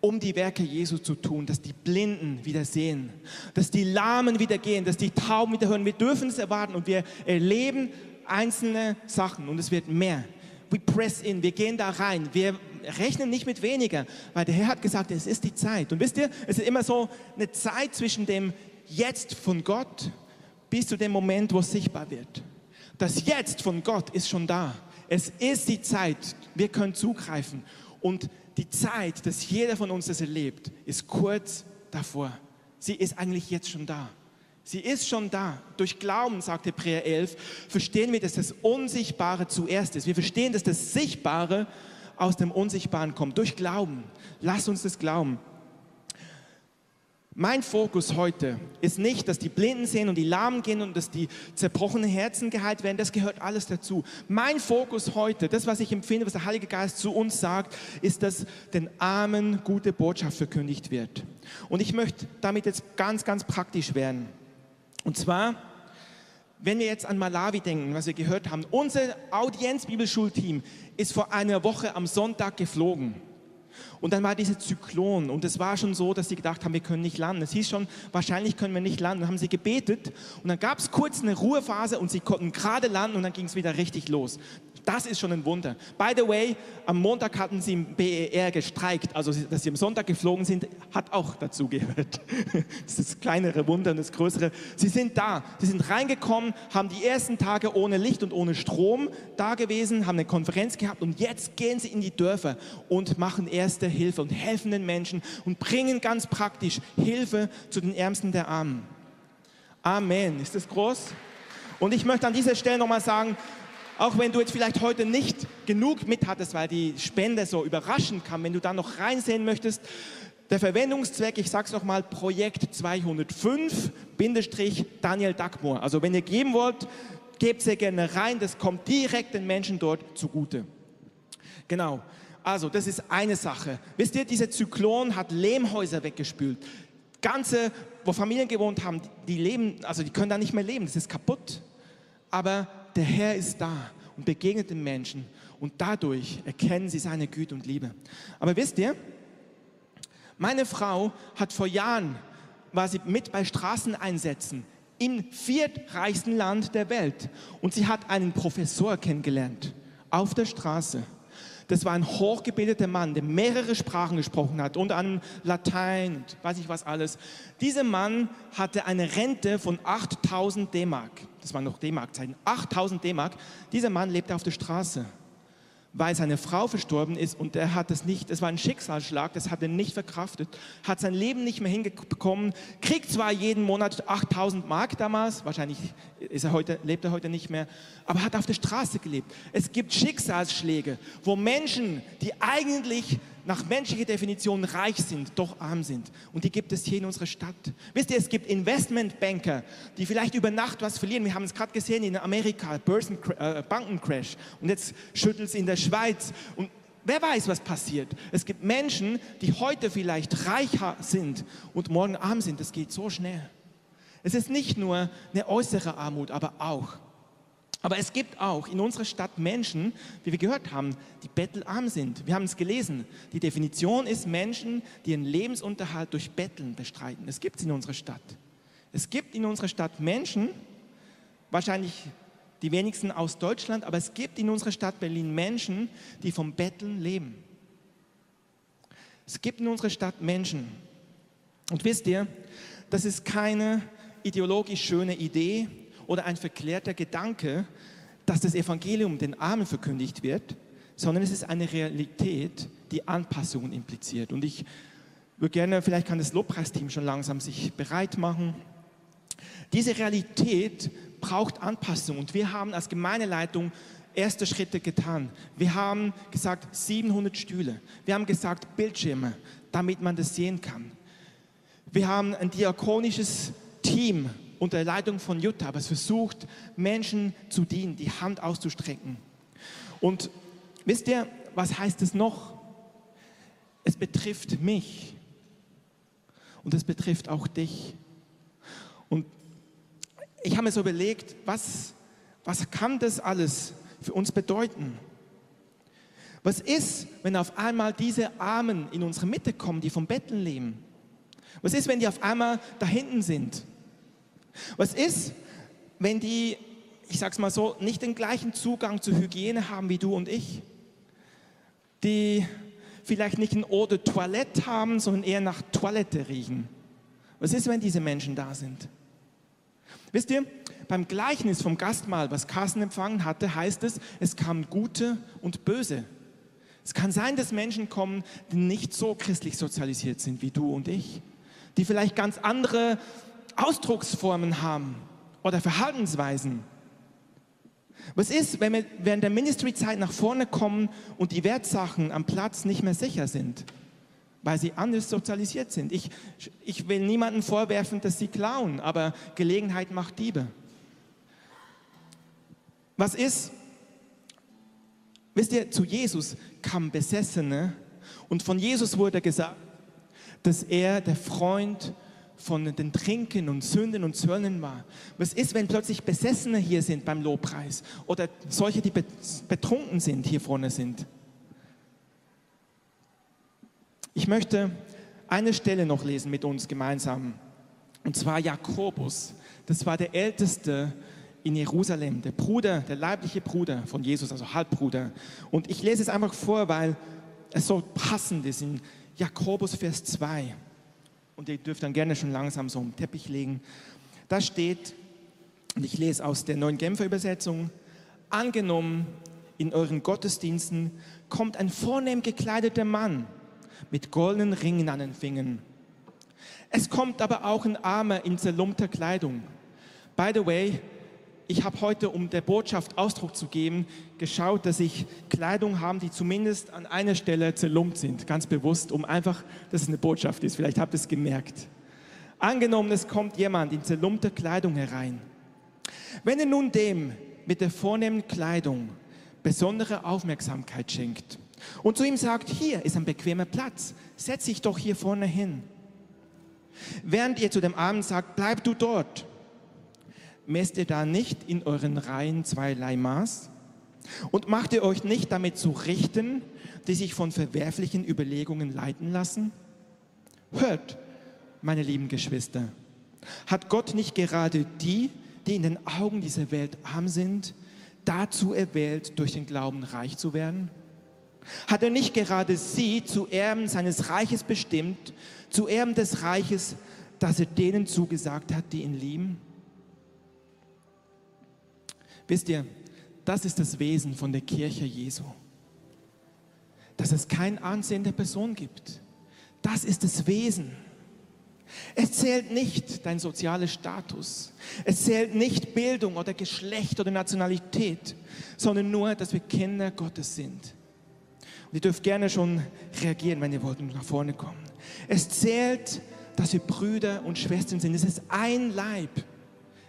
S1: um die Werke Jesu zu tun, dass die Blinden wieder sehen, dass die Lahmen wieder gehen, dass die Tauben wieder hören. Wir dürfen es erwarten und wir erleben einzelne Sachen und es wird mehr. We press in, wir gehen da rein, wir rechnen nicht mit weniger, weil der Herr hat gesagt, es ist die Zeit. Und wisst ihr, es ist immer so eine Zeit zwischen dem Jetzt von Gott bis zu dem Moment, wo es sichtbar wird. Das Jetzt von Gott ist schon da. Es ist die Zeit, wir können zugreifen. Und die Zeit, dass jeder von uns das erlebt, ist kurz davor. Sie ist eigentlich jetzt schon da. Sie ist schon da. Durch Glauben, sagt Hebräer 11, verstehen wir, dass das Unsichtbare zuerst ist. Wir verstehen, dass das Sichtbare aus dem Unsichtbaren kommt. Durch Glauben. Lass uns das glauben. Mein Fokus heute ist nicht, dass die Blinden sehen und die Lahmen gehen und dass die zerbrochenen Herzen geheilt werden. Das gehört alles dazu. Mein Fokus heute, das, was ich empfinde, was der Heilige Geist zu uns sagt, ist, dass den Armen gute Botschaft verkündigt wird. Und ich möchte damit jetzt ganz, ganz praktisch werden. Und zwar, wenn wir jetzt an Malawi denken, was wir gehört haben, unser Audienz-Bibelschulteam ist vor einer Woche am Sonntag geflogen. Und dann war dieser Zyklon und es war schon so, dass sie gedacht haben, wir können nicht landen. Es hieß schon, wahrscheinlich können wir nicht landen. Dann haben sie gebetet und dann gab es kurz eine Ruhephase und sie konnten gerade landen und dann ging es wieder richtig los. Das ist schon ein Wunder. By the way, am Montag hatten sie im BER gestreikt, also dass sie am Sonntag geflogen sind, hat auch dazu gehört. (laughs) Das ist das kleinere Wunder und das größere. Sie sind da, sie sind reingekommen, haben die ersten Tage ohne Licht und ohne Strom da gewesen, haben eine Konferenz gehabt und jetzt gehen sie in die Dörfer und machen erste Hilfe und helfen den Menschen und bringen ganz praktisch Hilfe zu den Ärmsten der Armen. Amen. Ist das groß? Und ich möchte an dieser Stelle nochmal sagen, auch wenn du jetzt vielleicht heute nicht genug mit hattest, weil die Spende so überraschend kam, wenn du da noch reinsehen möchtest, der Verwendungszweck, ich sage es nochmal, Projekt 205, Bindestrich Daniel Dagmor. Also wenn ihr geben wollt, gebt sehr gerne rein, das kommt direkt den Menschen dort zugute. Genau, also das ist eine Sache. Wisst ihr, dieser Zyklon hat Lehmhäuser weggespült. Ganze, wo Familien gewohnt haben, die leben, also die können da nicht mehr leben, das ist kaputt. Aber der Herr ist da und begegnet den Menschen und dadurch erkennen sie seine Güte und Liebe. Aber wisst ihr, meine Frau hat vor Jahren, war sie mit bei Straßeneinsätzen im viertreichsten Land der Welt und sie hat einen Professor kennengelernt auf der Straße. Das war ein hochgebildeter Mann, der mehrere Sprachen gesprochen hat, unter anderem Latein und weiß ich was alles. Dieser Mann hatte eine Rente von 8000 D-Mark. Das waren noch D-Mark-Zeiten. 8000 D-Mark. Dieser Mann lebte auf der Straße weil seine Frau verstorben ist und er hat es nicht, es war ein Schicksalsschlag, das hat er nicht verkraftet, hat sein Leben nicht mehr hingekommen, kriegt zwar jeden Monat 8000 Mark damals, wahrscheinlich ist er heute, lebt er heute nicht mehr, aber hat auf der Straße gelebt. Es gibt Schicksalsschläge, wo Menschen, die eigentlich nach menschlicher Definition reich sind, doch arm sind. Und die gibt es hier in unserer Stadt. Wisst ihr, es gibt Investmentbanker, die vielleicht über Nacht was verlieren. Wir haben es gerade gesehen in Amerika, Börsen, äh, Bankencrash. Und jetzt schüttelt es in der Schweiz. Und wer weiß, was passiert. Es gibt Menschen, die heute vielleicht reicher sind und morgen arm sind. Das geht so schnell. Es ist nicht nur eine äußere Armut, aber auch aber es gibt auch in unserer Stadt Menschen, wie wir gehört haben, die bettelarm sind. Wir haben es gelesen. Die Definition ist Menschen, die ihren Lebensunterhalt durch Betteln bestreiten. Es gibt es in unserer Stadt. Es gibt in unserer Stadt Menschen, wahrscheinlich die wenigsten aus Deutschland, aber es gibt in unserer Stadt Berlin Menschen, die vom Betteln leben. Es gibt in unserer Stadt Menschen. Und wisst ihr, das ist keine ideologisch schöne Idee, oder ein verklärter Gedanke, dass das Evangelium den Armen verkündigt wird, sondern es ist eine Realität, die Anpassungen impliziert. Und ich würde gerne, vielleicht kann das Lobpreisteam schon langsam sich bereit machen. Diese Realität braucht Anpassung und wir haben als Gemeindeleitung erste Schritte getan. Wir haben gesagt 700 Stühle. Wir haben gesagt Bildschirme, damit man das sehen kann. Wir haben ein diakonisches Team unter Leitung von Jutta, aber es versucht, Menschen zu dienen, die Hand auszustrecken. Und wisst ihr, was heißt es noch? Es betrifft mich und es betrifft auch dich. Und ich habe mir so überlegt, was, was kann das alles für uns bedeuten? Was ist, wenn auf einmal diese Armen in unsere Mitte kommen, die vom Betteln leben? Was ist, wenn die auf einmal da hinten sind? Was ist, wenn die, ich sag's mal so, nicht den gleichen Zugang zur Hygiene haben wie du und ich? Die vielleicht nicht ein Eau de Toilette haben, sondern eher nach Toilette riechen. Was ist, wenn diese Menschen da sind? Wisst ihr, beim Gleichnis vom Gastmahl, was Carsten empfangen hatte, heißt es, es kamen Gute und Böse. Es kann sein, dass Menschen kommen, die nicht so christlich sozialisiert sind wie du und ich, die vielleicht ganz andere Ausdrucksformen haben oder Verhaltensweisen. Was ist, wenn wir während der Ministry-Zeit nach vorne kommen und die Wertsachen am Platz nicht mehr sicher sind, weil sie anders sozialisiert sind? Ich, ich will niemandem vorwerfen, dass sie klauen, aber Gelegenheit macht Diebe. Was ist, wisst ihr, zu Jesus kamen Besessene und von Jesus wurde gesagt, dass er der Freund von den Trinken und Sünden und Zöllen war. Was ist, wenn plötzlich Besessene hier sind beim Lobpreis oder solche, die betrunken sind, hier vorne sind? Ich möchte eine Stelle noch lesen mit uns gemeinsam. Und zwar Jakobus. Das war der älteste in Jerusalem, der Bruder, der leibliche Bruder von Jesus, also Halbbruder. Und ich lese es einfach vor, weil es so passend ist in Jakobus Vers 2 und ihr dürft dann gerne schon langsam so einen Teppich legen. Da steht, und ich lese aus der neuen Genfer Übersetzung, angenommen, in euren Gottesdiensten kommt ein vornehm gekleideter Mann mit goldenen Ringen an den Fingern. Es kommt aber auch ein Armer in zerlumpter Kleidung. By the way, ich habe heute, um der Botschaft Ausdruck zu geben, geschaut, dass ich Kleidung habe, die zumindest an einer Stelle zerlumpt sind, ganz bewusst, um einfach, dass es eine Botschaft ist. Vielleicht habt ihr es gemerkt. Angenommen, es kommt jemand in zerlumpter Kleidung herein. Wenn er nun dem mit der vornehmen Kleidung besondere Aufmerksamkeit schenkt und zu ihm sagt, hier ist ein bequemer Platz, setz dich doch hier vorne hin. Während ihr zu dem Armen sagt, bleib du dort, messt ihr da nicht in euren Reihen zweierlei Maß? Und macht ihr euch nicht damit zu richten, die sich von verwerflichen Überlegungen leiten lassen? Hört, meine lieben Geschwister, hat Gott nicht gerade die, die in den Augen dieser Welt arm sind, dazu erwählt, durch den Glauben reich zu werden? Hat er nicht gerade sie zu Erben seines Reiches bestimmt, zu Erben des Reiches, das er denen zugesagt hat, die ihn lieben? Wisst ihr, das ist das Wesen von der Kirche Jesu. Dass es kein Ansehen der Person gibt. Das ist das Wesen. Es zählt nicht dein sozialer Status. Es zählt nicht Bildung oder Geschlecht oder Nationalität, sondern nur, dass wir Kinder Gottes sind. Und ihr dürft gerne schon reagieren, wenn ihr wollt und nach vorne kommen. Es zählt, dass wir Brüder und Schwestern sind. Es ist ein Leib.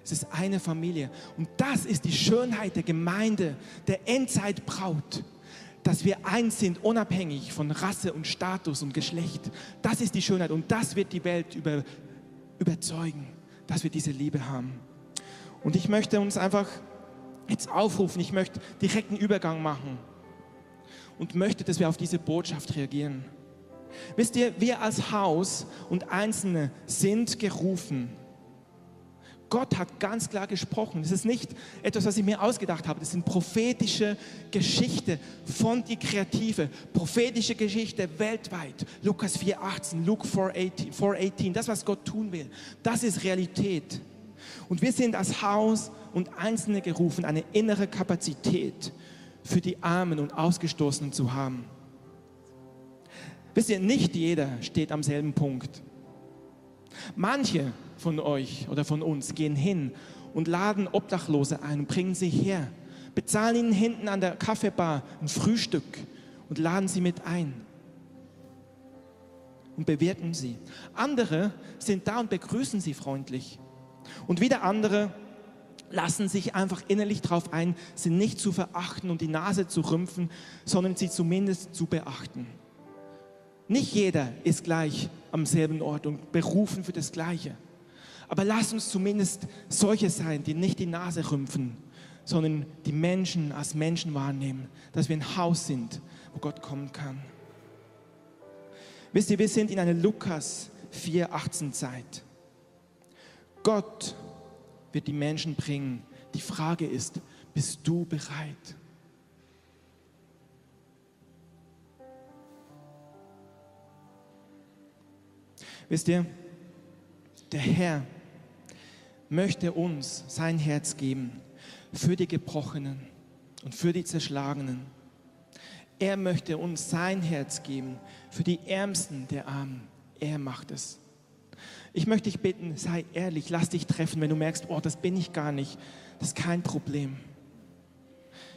S1: Es ist eine Familie. Und das ist die Schönheit der Gemeinde, der Endzeitbraut, dass wir eins sind, unabhängig von Rasse und Status und Geschlecht. Das ist die Schönheit und das wird die Welt über, überzeugen, dass wir diese Liebe haben. Und ich möchte uns einfach jetzt aufrufen, ich möchte direkten Übergang machen und möchte, dass wir auf diese Botschaft reagieren. Wisst ihr, wir als Haus und Einzelne sind gerufen, Gott hat ganz klar gesprochen. Es ist nicht etwas, was ich mir ausgedacht habe. Das sind prophetische Geschichte von die Kreative. Prophetische Geschichte weltweit. Lukas 4,18, Luke 4,18, 4,18. Das, was Gott tun will, das ist Realität. Und wir sind als Haus und Einzelne gerufen, eine innere Kapazität für die Armen und Ausgestoßenen zu haben. Wisst ihr, nicht jeder steht am selben Punkt. Manche von euch oder von uns gehen hin und laden Obdachlose ein und bringen sie her, bezahlen ihnen hinten an der Kaffeebar ein Frühstück und laden sie mit ein und bewerten sie. Andere sind da und begrüßen sie freundlich. Und wieder andere lassen sich einfach innerlich darauf ein, sie nicht zu verachten und die Nase zu rümpfen, sondern sie zumindest zu beachten. Nicht jeder ist gleich am selben Ort und berufen für das Gleiche. Aber lass uns zumindest solche sein, die nicht die Nase rümpfen, sondern die Menschen als Menschen wahrnehmen, dass wir ein Haus sind, wo Gott kommen kann. Wisst ihr, wir sind in einer Lukas 4,18 Zeit. Gott wird die Menschen bringen. Die Frage ist, bist du bereit? Wisst ihr, der Herr möchte uns sein Herz geben für die Gebrochenen und für die Zerschlagenen. Er möchte uns sein Herz geben für die Ärmsten der Armen. Er macht es. Ich möchte dich bitten, sei ehrlich, lass dich treffen, wenn du merkst, oh, das bin ich gar nicht. Das ist kein Problem.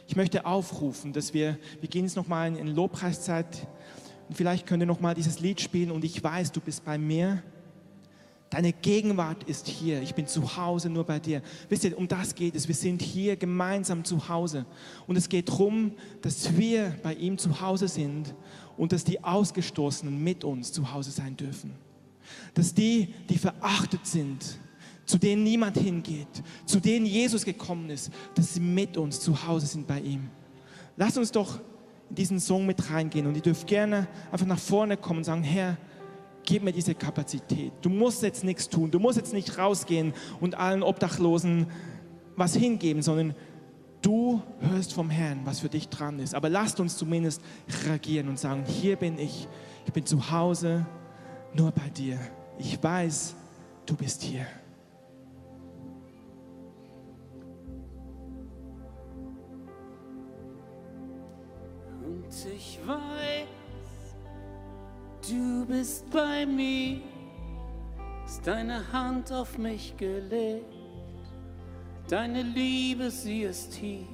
S1: Ich möchte aufrufen, dass wir, wir gehen jetzt nochmal in Lobpreiszeit vielleicht könnt ihr nochmal dieses Lied spielen und ich weiß, du bist bei mir Deine Gegenwart ist hier. Ich bin zu Hause nur bei dir. Wisst ihr, um das geht es. Wir sind hier gemeinsam zu Hause. Und es geht darum, dass wir bei ihm zu Hause sind und dass die Ausgestoßenen mit uns zu Hause sein dürfen. Dass die, die verachtet sind, zu denen niemand hingeht, zu denen Jesus gekommen ist, dass sie mit uns zu Hause sind bei ihm. Lass uns doch in diesen Song mit reingehen und ihr dürft gerne einfach nach vorne kommen und sagen, Herr, gib mir diese Kapazität. Du musst jetzt nichts tun. Du musst jetzt nicht rausgehen und allen Obdachlosen was hingeben, sondern du hörst vom Herrn, was für dich dran ist. Aber lasst uns zumindest reagieren und sagen, hier bin ich. Ich bin zu Hause nur bei dir. Ich weiß, du bist hier.
S2: Ich weiß, Du bist bei mir, ist deine Hand auf mich gelegt, deine Liebe, sie ist hier.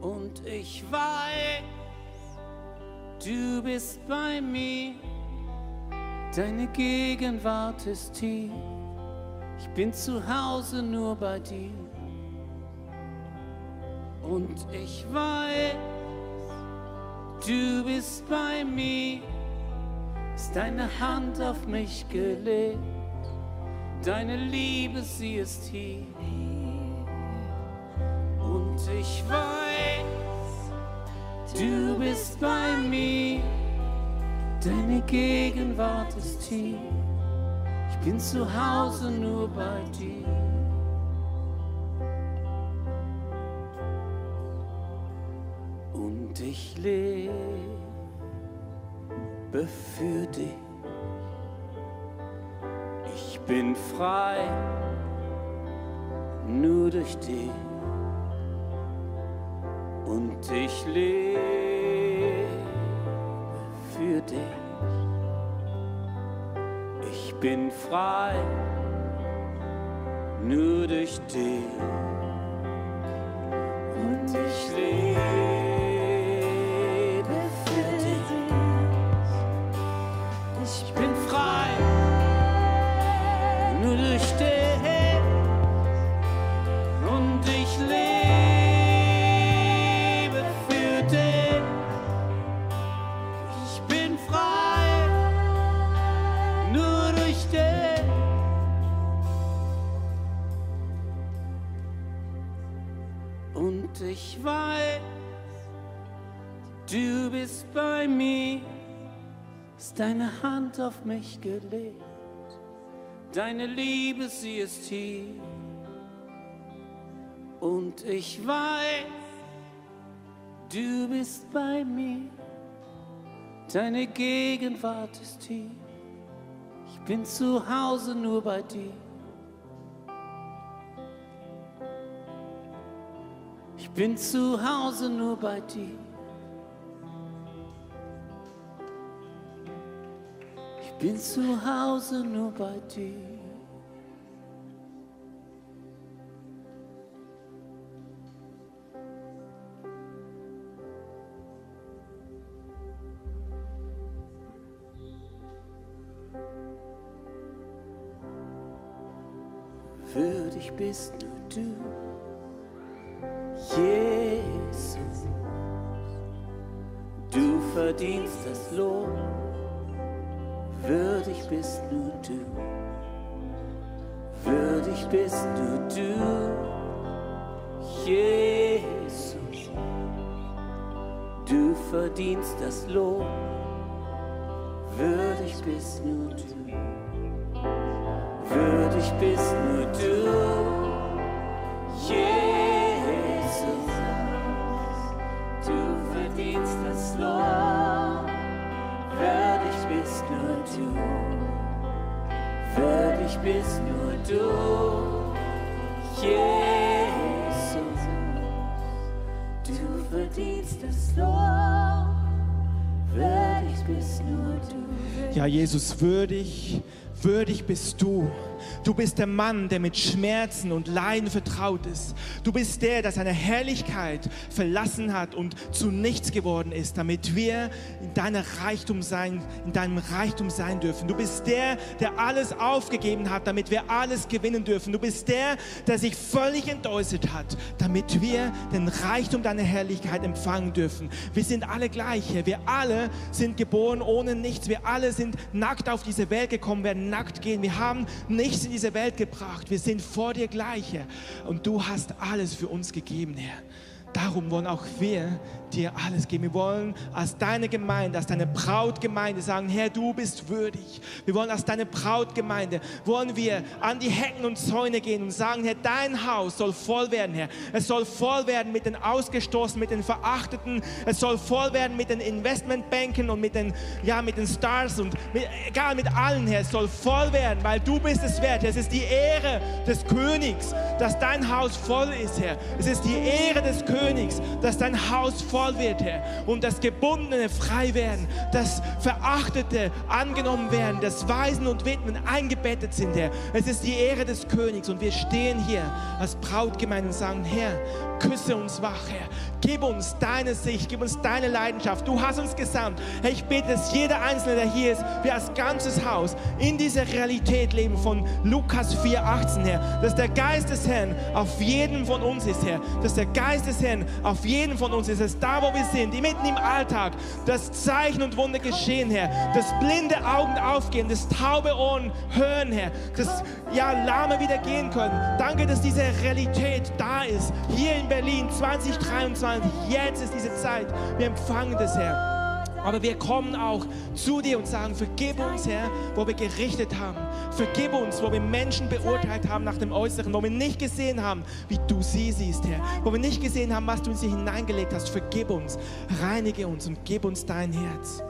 S2: Und ich weiß, du bist bei mir, deine Gegenwart ist hier. Ich bin zu Hause nur bei dir. Und ich weiß, Du bist bei mir, ist deine Hand auf mich gelegt, deine Liebe, sie ist hier. Und ich weiß, du bist bei mir, deine Gegenwart ist hier. Ich bin zu Hause nur bei dir. Ich lebe für dich. Ich bin frei, nur durch dich. Und ich lebe für dich. Ich bin frei, nur durch dich. Hand auf mich gelegt. Deine Liebe, sie ist hier. Und ich weiß, du bist bei mir. Deine Gegenwart ist hier. Ich bin zu Hause nur bei dir. Ich bin zu Hause nur bei dir. Bin zu Hause nur bei dir. Würdig bist nur du, Jesus. Du verdienst das Lob bist nur du, würdig bist nur du, Jesus. Du verdienst das Lob, würdig bist nur du, würdig bist nur du, würdig bist nur du, Jesus. Du verdienst das Lob, würdig bist nur du.
S1: Ja, Jesus, würdig, würdig bist du. Du bist der Mann, der mit Schmerzen und Leiden vertraut ist. Du bist der, der seine Herrlichkeit verlassen hat und zu nichts geworden ist, damit wir in deiner Reichtum sein, in deinem Reichtum sein dürfen. Du bist der, der alles aufgegeben hat, damit wir alles gewinnen dürfen. Du bist der, der sich völlig entäußert hat, damit wir den Reichtum deiner Herrlichkeit empfangen dürfen. Wir sind alle gleich, Herr. Wir alle sind geboren ohne nichts. Wir alle sind nackt auf diese Welt gekommen, werden nackt gehen. Wir haben nichts in diese Welt gebracht. Wir sind vor dir gleich, Herr. Und du hast alles für uns gegeben, Herr. Darum wollen auch wir dir alles geben. Wir wollen als deine Gemeinde, als deine Brautgemeinde sagen, Herr, du bist würdig. Wir wollen als deine Brautgemeinde, wollen wir an die Hecken und Zäune gehen und sagen, Herr, dein Haus soll voll werden, Herr. Es soll voll werden mit den Ausgestoßenen, mit den Verachteten. Es soll voll werden mit den Investmentbanken und mit den, ja, mit den Stars und mit, egal mit allen, Herr. Es soll voll werden, weil du bist es wert. Herr. Es ist die Ehre des Königs, dass dein Haus voll ist, Herr. Es ist die Ehre des Königs, dass dein Haus voll wird, Herr. Und das Gebundene frei werden, das Verachtete angenommen werden, dass Waisen und Witwen eingebettet sind, Herr. Es ist die Ehre des Königs und wir stehen hier als Brautgemeinde und sagen, Herr, küsse uns wach, Herr. Gib uns deine Sicht, gib uns deine Leidenschaft. Du hast uns gesandt. Herr, ich bete, dass jeder Einzelne, der hier ist, wir als ganzes Haus in dieser Realität leben von Lukas 4,18, Herr. Dass der Geist des Herrn auf jedem von uns ist, Herr. Dass der Geist des Herrn auf jedem von uns ist. Dass da, wo wir sind, mitten im Alltag, dass Zeichen und Wunder geschehen, Herr. Dass blinde Augen aufgehen, dass taube Ohren hören, Herr. Dass ja, Lahme wieder gehen können. Danke, dass diese Realität da ist. Hier in Berlin 2023. Jetzt ist diese Zeit. Wir empfangen das, Herr. Aber wir kommen auch zu dir und sagen, vergib uns, Herr, wo wir gerichtet haben. Vergib uns, wo wir Menschen beurteilt haben nach dem Äußeren, wo wir nicht gesehen haben, wie du sie siehst, Herr. Wo wir nicht gesehen haben, was du in sie hineingelegt hast. Vergib uns, reinige uns und gib uns dein Herz.